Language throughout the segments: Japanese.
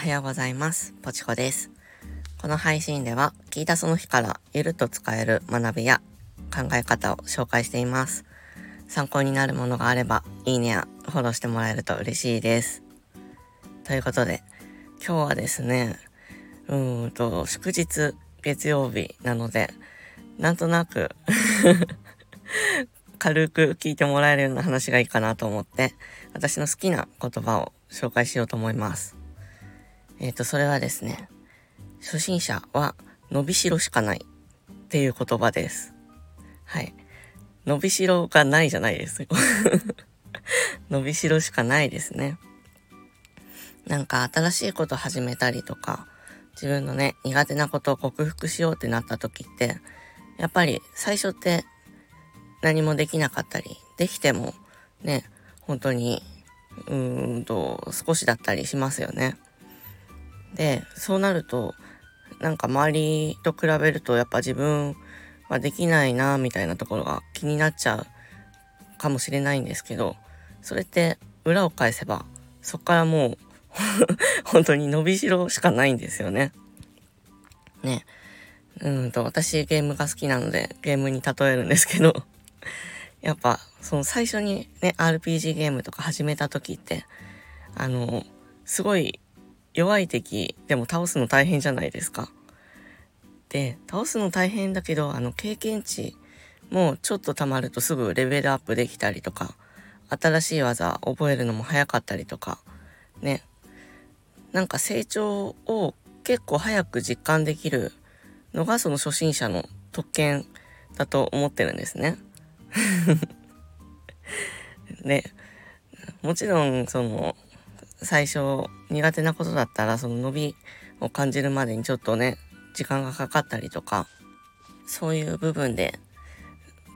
はようございます。ポチコです。この配信では聞いたその日からゆるっと使える学びや考え方を紹介しています。参考になるものがあればいいねやフォローしてもらえると嬉しいです。ということで今日はですね、うーんと祝日月曜日なのでなんとなく 軽く聞いてもらえるような話がいいかなと思って、私の好きな言葉を紹介しようと思います。えっ、ー、と、それはですね、初心者は伸びしろしかないっていう言葉です。はい。伸びしろがないじゃないですよ。伸びしろしかないですね。なんか新しいこと始めたりとか、自分のね、苦手なことを克服しようってなった時って、やっぱり最初って何もできなかったり、できてもね、本当に、うーんと、少しだったりしますよね。で、そうなると、なんか周りと比べるとやっぱ自分はできないな、みたいなところが気になっちゃうかもしれないんですけど、それって裏を返せば、そっからもう 本当に伸びしろしかないんですよね。ね。うんと、私ゲームが好きなのでゲームに例えるんですけど やっぱ、その最初にね、RPG ゲームとか始めた時って、あの、すごい弱い敵でも倒すの大変じゃないですか。で、倒すの大変だけど、あの、経験値もちょっと溜まるとすぐレベルアップできたりとか、新しい技覚えるのも早かったりとか、ね。なんか成長を結構早く実感できるのがその初心者の特権だと思ってるんですね。で、もちろん、その、最初苦手なことだったら、その伸びを感じるまでにちょっとね、時間がかかったりとか、そういう部分で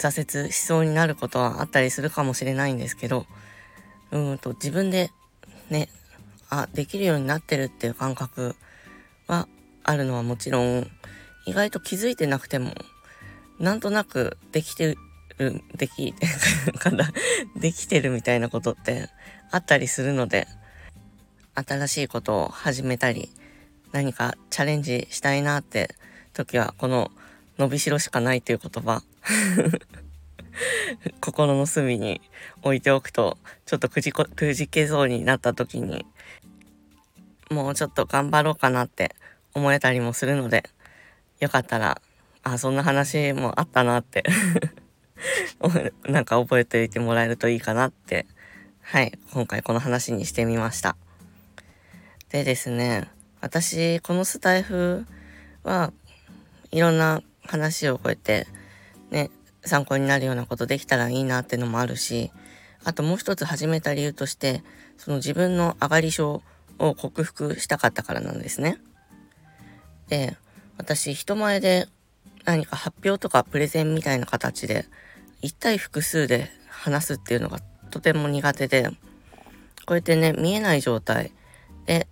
挫折しそうになることはあったりするかもしれないんですけど、うんと自分でね、あ、できるようになってるっていう感覚はあるのはもちろん、意外と気づいてなくても、なんとなくできてる、でき、できてるみたいなことってあったりするので、新しいことを始めたり、何かチャレンジしたいなって時は、この伸びしろしかないという言葉、心の隅に置いておくと、ちょっとくじ、くじけそうになった時に、もうちょっと頑張ろうかなって思えたりもするので、よかったら、あ、そんな話もあったなって なんか覚えておいてもらえるといいかなって、はい、今回この話にしてみました。でですね、私、このスタイフはいろんな話をこうやってね、参考になるようなことできたらいいなっていうのもあるし、あともう一つ始めた理由として、その自分の上がり症を克服したかったからなんですね。で、私人前で何か発表とかプレゼンみたいな形で1対複数で話すっていうのがとても苦手で、こうやってね、見えない状態で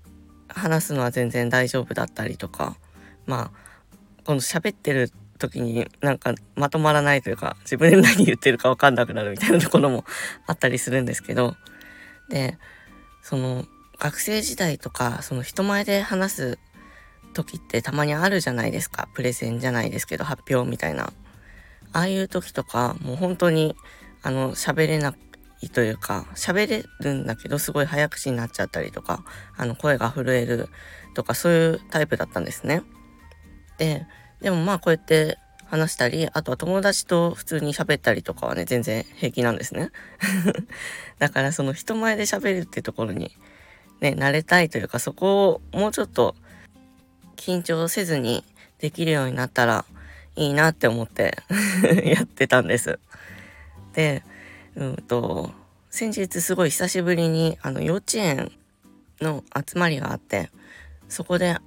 話すのは全然大丈夫だったりとか、まあ、この喋ってる時になんかまとまらないというか、自分で何言ってるかわかんなくなるみたいなところもあったりするんですけど、で、その学生時代とか、その人前で話す時ってたまにあるじゃないですか。プレゼンじゃないですけど、発表みたいな。ああいう時とか、もう本当に、あの、喋れないというか、喋れるんだけど、すごい早口になっちゃったりとか、あの、声が震えるとか、そういうタイプだったんですね。で、でもまあ、こうやって話したり、あとは友達と普通に喋ったりとかはね、全然平気なんですね。だから、その人前で喋るってところに、ね、慣れたいというか、そこをもうちょっと緊張せずにできるようになったら、いいなって思って やってたんです。で、うんと、先日すごい久しぶりにあの幼稚園の集まりがあって、そこで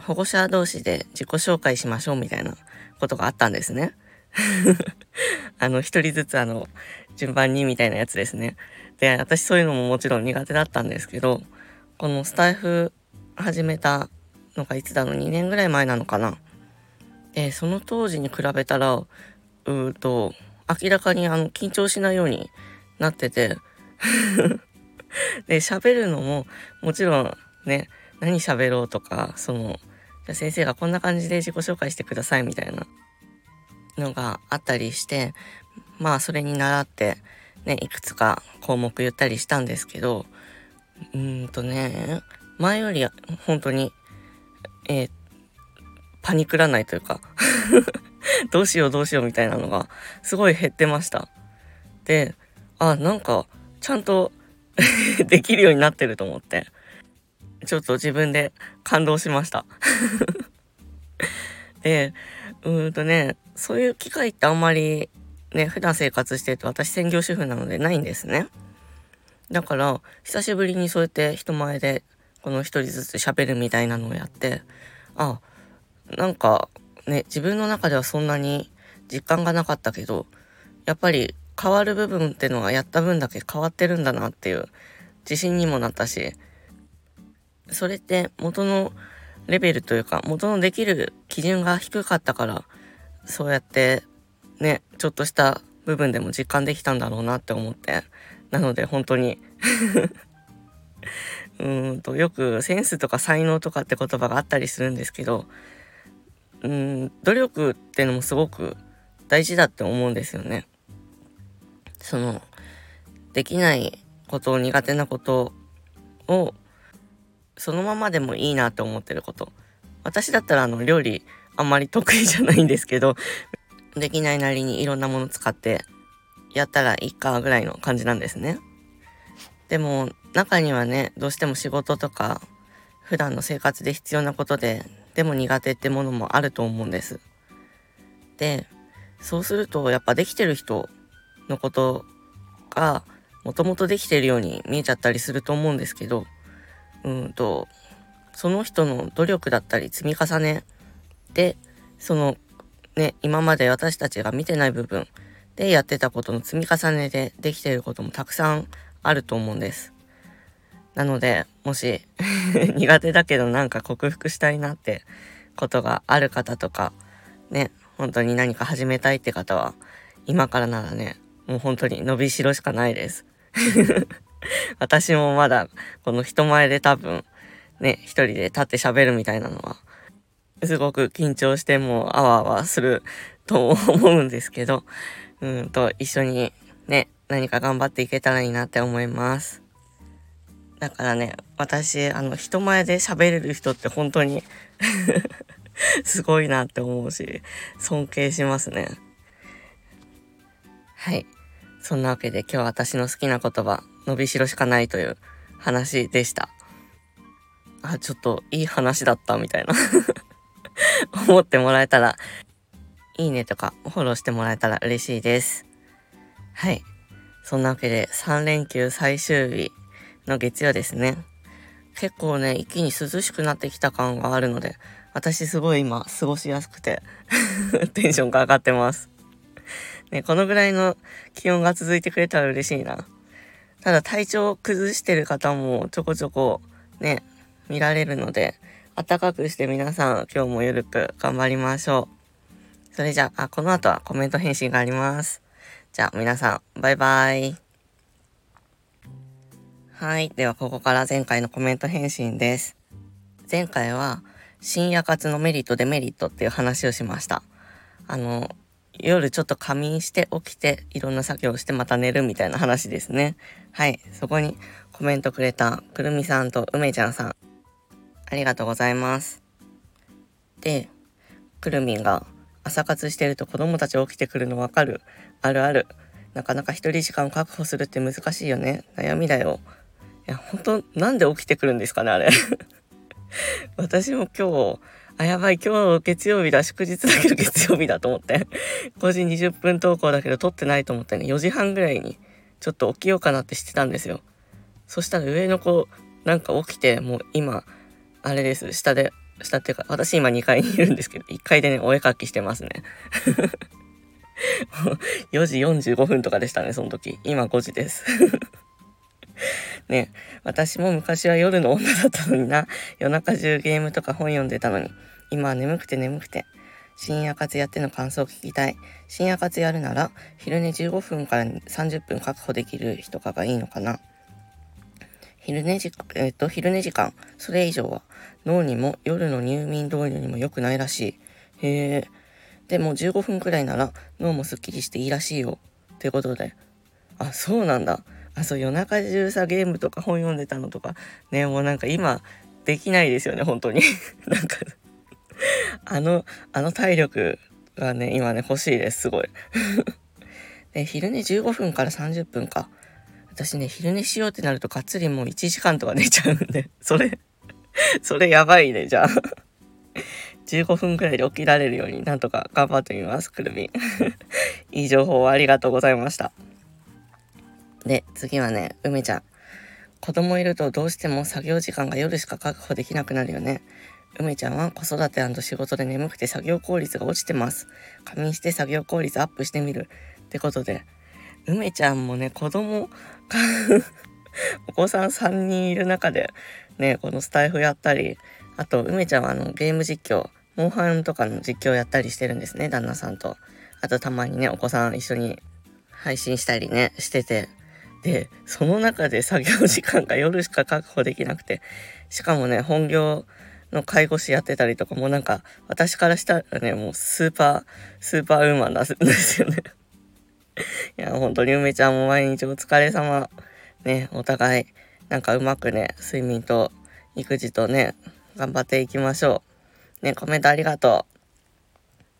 保護者同士で自己紹介しましょうみたいなことがあったんですね。あの、一人ずつあの、順番にみたいなやつですね。で、私そういうのももちろん苦手だったんですけど、このスタイフ始めたのがいつだの2年ぐらい前なのかな。で、その当時に比べたら、うーと、明らかにあの、緊張しないようになってて で、喋るのも、もちろんね、何喋ろうとかそのじゃ先生がこんな感じで自己紹介してくださいみたいなのがあったりしてまあそれに倣ってねいくつか項目言ったりしたんですけどうーんとね前より本当にえー、パニクらないというか どうしようどうしようみたいなのがすごい減ってました。であなんかちゃんと できるようになってると思って。ちょっと自分で感動しました。でうーんとねそういう機会ってあんまりね普段生活してると私専業主婦なのでないんですね。だから久しぶりにそうやって人前でこの一人ずつ喋るみたいなのをやってあなんかね自分の中ではそんなに実感がなかったけどやっぱり変わる部分っていうのはやった分だけ変わってるんだなっていう自信にもなったしそれって元のレベルというか元のできる基準が低かったからそうやってねちょっとした部分でも実感できたんだろうなって思ってなので本当に うんとよくセンスとか才能とかって言葉があったりするんですけどうん努力ってのもすごく大事だって思うんですよね。そのできないこと苦手なことをそのままでもいいなって思ってること。私だったらあの料理あんまり得意じゃないんですけどできないなりにいろんなもの使ってやったらいいかぐらいの感じなんですね。でも中にはねどうしても仕事とか普段の生活で必要なことででも苦手ってものもあると思うんです。でそうするとやっぱできてる人のことがもともとできてるように見えちゃったりすると思うんですけどうんとその人の努力だったり積み重ねでそのね今まで私たちが見てない部分でやってたことの積み重ねでできてることもたくさんあると思うんです。なのでもし 苦手だけどなんか克服したいなってことがある方とかね本当に何か始めたいって方は今からならねもう本当に伸びしろしかないです。私もまだこの人前で多分ね、一人で立って喋るみたいなのは、すごく緊張してもあわあわすると思うんですけど、うんと一緒にね、何か頑張っていけたらいいなって思います。だからね、私、あの、人前で喋れる人って本当に すごいなって思うし、尊敬しますね。はい。そんなわけで今日は私の好きな言葉、伸びしろしかないという話でした。あ、ちょっといい話だったみたいな 思ってもらえたら、いいねとかフォローしてもらえたら嬉しいです。はい。そんなわけで3連休最終日の月曜ですね。結構ね、一気に涼しくなってきた感があるので、私すごい今過ごしやすくて テンションが上がってます。ね、このぐらいの気温が続いてくれたら嬉しいな。ただ体調を崩してる方もちょこちょこね、見られるので、暖かくして皆さん今日もゆるく頑張りましょう。それじゃあ、この後はコメント返信があります。じゃあ皆さん、バイバイ。はい。では、ここから前回のコメント返信です。前回は、深夜活のメリットデメリットっていう話をしました。あの、夜ちょっと仮眠して起きていろんな作業をしてまた寝るみたいな話ですね。はい。そこにコメントくれたくるみさんと梅ちゃんさん。ありがとうございます。で、くるみんが朝活してると子供たち起きてくるのわかる？あるある。なかなか一人時間を確保するって難しいよね。悩みだよ。いや、本当なんで起きてくるんですかね、あれ。私も今日、あ、やばい、今日月曜日だ、祝日だけど 月曜日だと思って、5時20分投稿だけど撮ってないと思ってね、4時半ぐらいにちょっと起きようかなってしてたんですよ。そしたら上の子、なんか起きて、もう今、あれです、下で、下っていうか、私今2階にいるんですけど、1階でね、お絵かきしてますね。4時45分とかでしたね、その時。今5時です。ね、私も昔は夜の女だったのにな。夜中中ゲームとか本読んでたのに。今は眠くて眠くて。深夜活やっての感想を聞きたい。深夜活やるなら、昼寝15分から30分確保できる日とかがいいのかな。昼寝時、えっと、昼寝時間、それ以上は脳にも夜の入眠導入にも良くないらしい。へえ。でも15分くらいなら脳もすっきりしていいらしいよ。ってことで。あ、そうなんだ。あ、そう、夜中中さ、ゲームとか本読んでたのとか、ね、もうなんか今、できないですよね、本当に。なんかあの、あの体力がね、今ね、欲しいです、すごい。で、昼寝15分から30分か。私ね、昼寝しようってなると、がっつりもう1時間とか寝ちゃうんで、それそれやばいね、じゃあ15分くらいで起きられるようになんとか頑張ってみます、くるみ。いい情報ありがとうございました。で、次はね、梅ちゃん。子供いるとどうしても作業時間が夜しか確保できなくなるよね。梅ちゃんは子育て仕事で眠くて作業効率が落ちてます。仮眠して作業効率アップしてみる。ってことで、梅ちゃんもね、子供 お子さん3人いる中で、ね、このスタイフやったり、あと、梅ちゃんはあの、ゲーム実況、モンハンとかの実況やったりしてるんですね、旦那さんと。あと、たまにね、お子さん一緒に配信したりね、してて。で、その中で作業時間が夜しか確保できなくて、しかもね、本業の介護士やってたりとかもなんか、私からしたらね、もうスーパー、スーパーウーマンなんですよね いや、本当に梅ちゃんも毎日お疲れ様。ね、お互い、なんかうまくね、睡眠と育児とね、頑張っていきましょう。ね、コメントありがと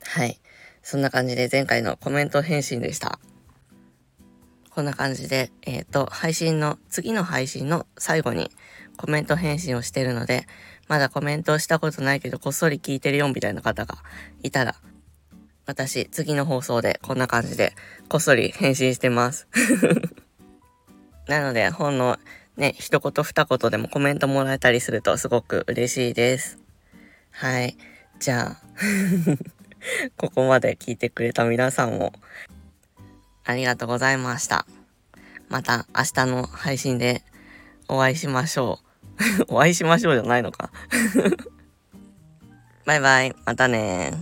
う。はい。そんな感じで前回のコメント返信でした。こんな感じで、えっ、ー、と、配信の、次の配信の最後にコメント返信をしてるので、まだコメントをしたことないけど、こっそり聞いてるよみたいな方がいたら、私、次の放送でこんな感じで、こっそり返信してます。なので、本のね、一言二言でもコメントもらえたりするとすごく嬉しいです。はい。じゃあ ここまで聞いてくれた皆さんも、ありがとうございました。また明日の配信でお会いしましょう。お会いしましょうじゃないのか バイバイ。またね